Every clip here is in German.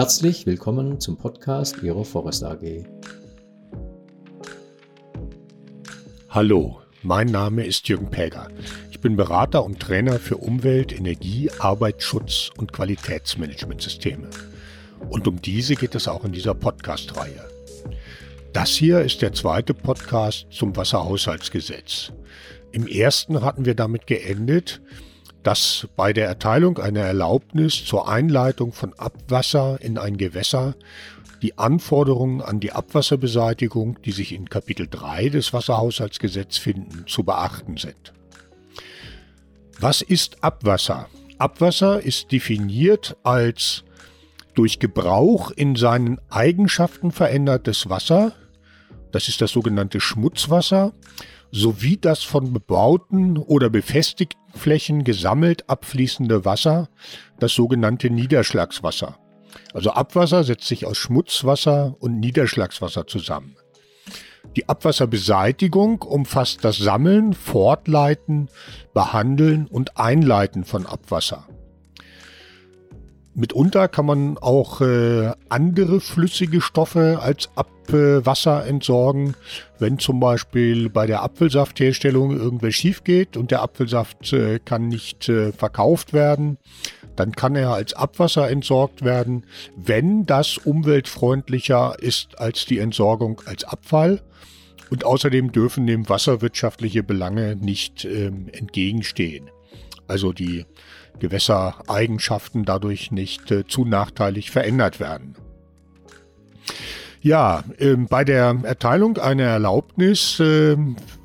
Herzlich willkommen zum Podcast Ihrer Forest AG. Hallo, mein Name ist Jürgen Päger. Ich bin Berater und Trainer für Umwelt, Energie, Arbeitsschutz und Qualitätsmanagementsysteme. Und um diese geht es auch in dieser Podcast-Reihe. Das hier ist der zweite Podcast zum Wasserhaushaltsgesetz. Im ersten hatten wir damit geendet, dass bei der Erteilung einer Erlaubnis zur Einleitung von Abwasser in ein Gewässer die Anforderungen an die Abwasserbeseitigung, die sich in Kapitel 3 des Wasserhaushaltsgesetzes finden, zu beachten sind. Was ist Abwasser? Abwasser ist definiert als durch Gebrauch in seinen Eigenschaften verändertes Wasser, das ist das sogenannte Schmutzwasser, sowie das von bebauten oder befestigten Flächen gesammelt abfließende Wasser, das sogenannte Niederschlagswasser. Also Abwasser setzt sich aus Schmutzwasser und Niederschlagswasser zusammen. Die Abwasserbeseitigung umfasst das Sammeln, Fortleiten, Behandeln und Einleiten von Abwasser. Mitunter kann man auch äh, andere flüssige Stoffe als Abwasser entsorgen. Wenn zum Beispiel bei der Apfelsaftherstellung irgendwas schief geht und der Apfelsaft äh, kann nicht äh, verkauft werden, dann kann er als Abwasser entsorgt werden, wenn das umweltfreundlicher ist als die Entsorgung als Abfall. Und außerdem dürfen dem wasserwirtschaftliche Belange nicht ähm, entgegenstehen. Also die Gewässereigenschaften dadurch nicht äh, zu nachteilig verändert werden. Ja, äh, bei der Erteilung einer Erlaubnis äh,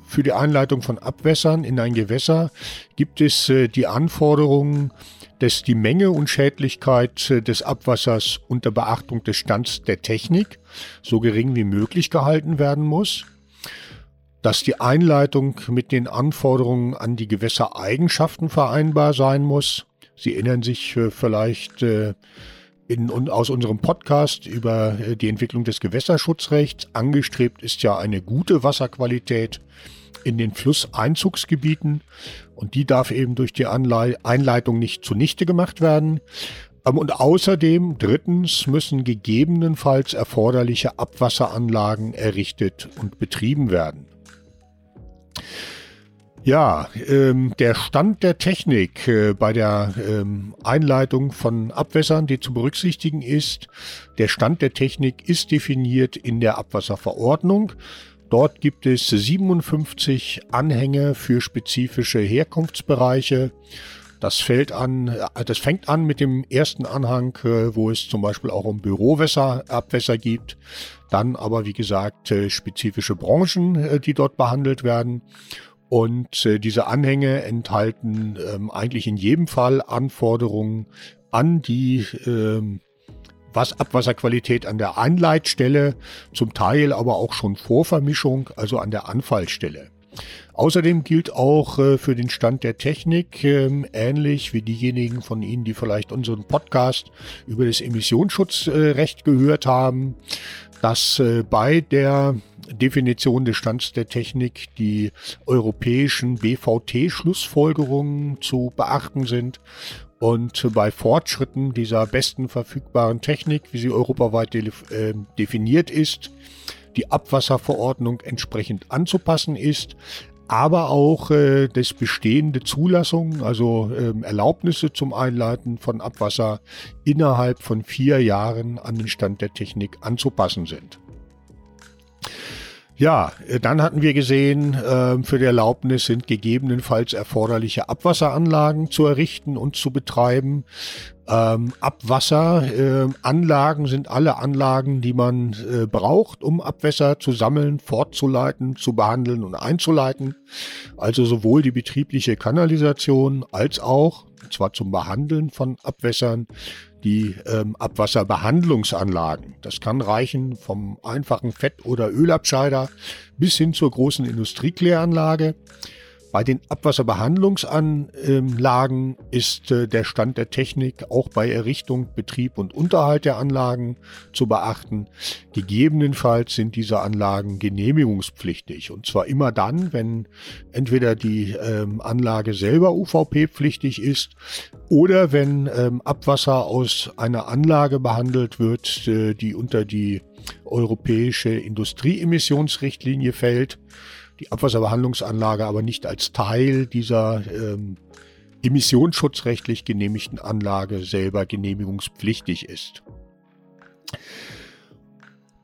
für die Einleitung von Abwässern in ein Gewässer gibt es äh, die Anforderungen, dass die Menge und Schädlichkeit äh, des Abwassers unter Beachtung des Stands der Technik so gering wie möglich gehalten werden muss dass die Einleitung mit den Anforderungen an die Gewässereigenschaften vereinbar sein muss. Sie erinnern sich äh, vielleicht äh, in, aus unserem Podcast über äh, die Entwicklung des Gewässerschutzrechts. Angestrebt ist ja eine gute Wasserqualität in den Flusseinzugsgebieten und die darf eben durch die Einleitung nicht zunichte gemacht werden. Ähm, und außerdem, drittens, müssen gegebenenfalls erforderliche Abwasseranlagen errichtet und betrieben werden. Ja, ähm, der Stand der Technik äh, bei der ähm, Einleitung von Abwässern, die zu berücksichtigen ist, der Stand der Technik ist definiert in der Abwasserverordnung. Dort gibt es 57 Anhänge für spezifische Herkunftsbereiche. Das, fällt an, äh, das fängt an mit dem ersten Anhang, äh, wo es zum Beispiel auch um Bürowässer, Abwässer gibt. Dann aber, wie gesagt, äh, spezifische Branchen, die dort behandelt werden. Und äh, diese Anhänge enthalten ähm, eigentlich in jedem Fall Anforderungen an die ähm, was Abwasserqualität an der Anleitstelle, zum Teil aber auch schon Vorvermischung, also an der Anfallstelle. Außerdem gilt auch äh, für den Stand der Technik, äh, ähnlich wie diejenigen von Ihnen, die vielleicht unseren Podcast über das Emissionsschutzrecht gehört haben, dass äh, bei der Definition des Stands der Technik die europäischen BVT-Schlussfolgerungen zu beachten sind und bei Fortschritten dieser besten verfügbaren Technik, wie sie europaweit de äh, definiert ist, die Abwasserverordnung entsprechend anzupassen ist, aber auch äh, das bestehende Zulassungen, also ähm, Erlaubnisse zum Einleiten von Abwasser innerhalb von vier Jahren an den Stand der Technik anzupassen sind. Ja, äh, dann hatten wir gesehen, äh, für die Erlaubnis sind gegebenenfalls erforderliche Abwasseranlagen zu errichten und zu betreiben. Ähm, Abwasseranlagen äh, sind alle Anlagen, die man äh, braucht, um Abwässer zu sammeln, fortzuleiten, zu behandeln und einzuleiten. Also sowohl die betriebliche Kanalisation als auch, und zwar zum Behandeln von Abwässern, die ähm, Abwasserbehandlungsanlagen. Das kann reichen vom einfachen Fett- oder Ölabscheider bis hin zur großen Industriekläranlage. Bei den Abwasserbehandlungsanlagen ist äh, der Stand der Technik auch bei Errichtung, Betrieb und Unterhalt der Anlagen zu beachten. Gegebenenfalls sind diese Anlagen genehmigungspflichtig und zwar immer dann, wenn entweder die ähm, Anlage selber UVP-pflichtig ist oder wenn ähm, Abwasser aus einer Anlage behandelt wird, äh, die unter die europäische Industrieemissionsrichtlinie fällt die Abwasserbehandlungsanlage aber nicht als Teil dieser ähm, emissionsschutzrechtlich genehmigten Anlage selber genehmigungspflichtig ist.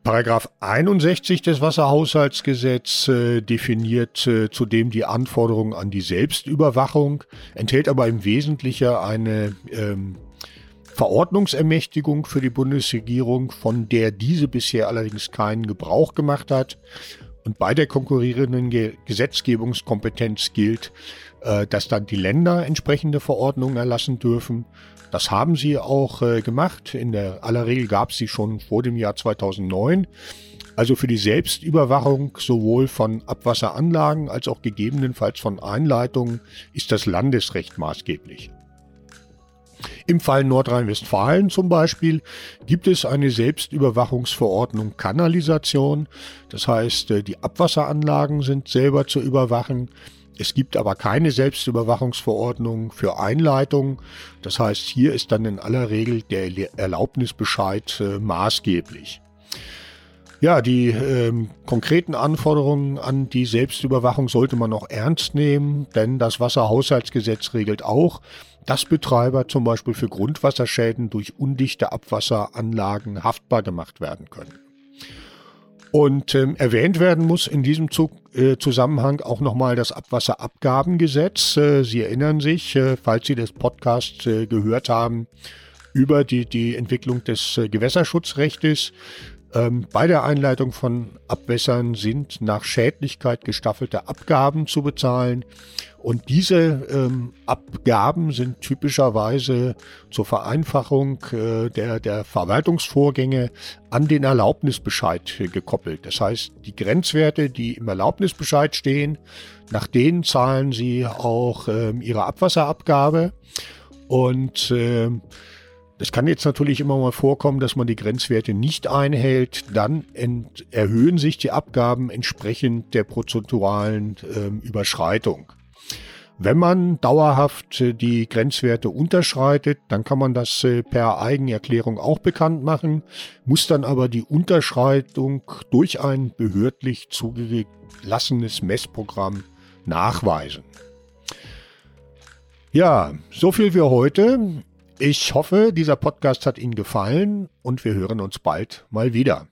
Paragraph 61 des Wasserhaushaltsgesetzes äh, definiert äh, zudem die Anforderungen an die Selbstüberwachung, enthält aber im Wesentlichen eine ähm, Verordnungsermächtigung für die Bundesregierung, von der diese bisher allerdings keinen Gebrauch gemacht hat und bei der konkurrierenden Ge Gesetzgebungskompetenz gilt, äh, dass dann die Länder entsprechende Verordnungen erlassen dürfen. Das haben sie auch äh, gemacht. In der aller Regel gab es sie schon vor dem Jahr 2009. Also für die Selbstüberwachung sowohl von Abwasseranlagen als auch gegebenenfalls von Einleitungen ist das Landesrecht maßgeblich. Im Fall Nordrhein-Westfalen zum Beispiel gibt es eine Selbstüberwachungsverordnung Kanalisation. Das heißt, äh, die Abwasseranlagen sind selber zu überwachen. Es gibt aber keine Selbstüberwachungsverordnung für Einleitungen. Das heißt, hier ist dann in aller Regel der Erlaubnisbescheid äh, maßgeblich. Ja, die ähm, konkreten Anforderungen an die Selbstüberwachung sollte man noch ernst nehmen, denn das Wasserhaushaltsgesetz regelt auch, dass Betreiber zum Beispiel für Grundwasserschäden durch undichte Abwasseranlagen haftbar gemacht werden können. Und ähm, erwähnt werden muss in diesem Zug, äh, Zusammenhang auch nochmal das Abwasserabgabengesetz. Äh, Sie erinnern sich, äh, falls Sie das Podcast äh, gehört haben, über die, die Entwicklung des äh, Gewässerschutzrechtes. Ähm, bei der Einleitung von Abwässern sind nach Schädlichkeit gestaffelte Abgaben zu bezahlen. Und diese ähm, Abgaben sind typischerweise zur Vereinfachung äh, der, der Verwaltungsvorgänge an den Erlaubnisbescheid äh, gekoppelt. Das heißt, die Grenzwerte, die im Erlaubnisbescheid stehen, nach denen zahlen Sie auch ähm, Ihre Abwasserabgabe. Und äh, es kann jetzt natürlich immer mal vorkommen, dass man die Grenzwerte nicht einhält. Dann erhöhen sich die Abgaben entsprechend der prozentualen äh, Überschreitung. Wenn man dauerhaft äh, die Grenzwerte unterschreitet, dann kann man das äh, per Eigenerklärung auch bekannt machen, muss dann aber die Unterschreitung durch ein behördlich zugelassenes Messprogramm nachweisen. Ja, so viel für heute. Ich hoffe, dieser Podcast hat Ihnen gefallen und wir hören uns bald mal wieder.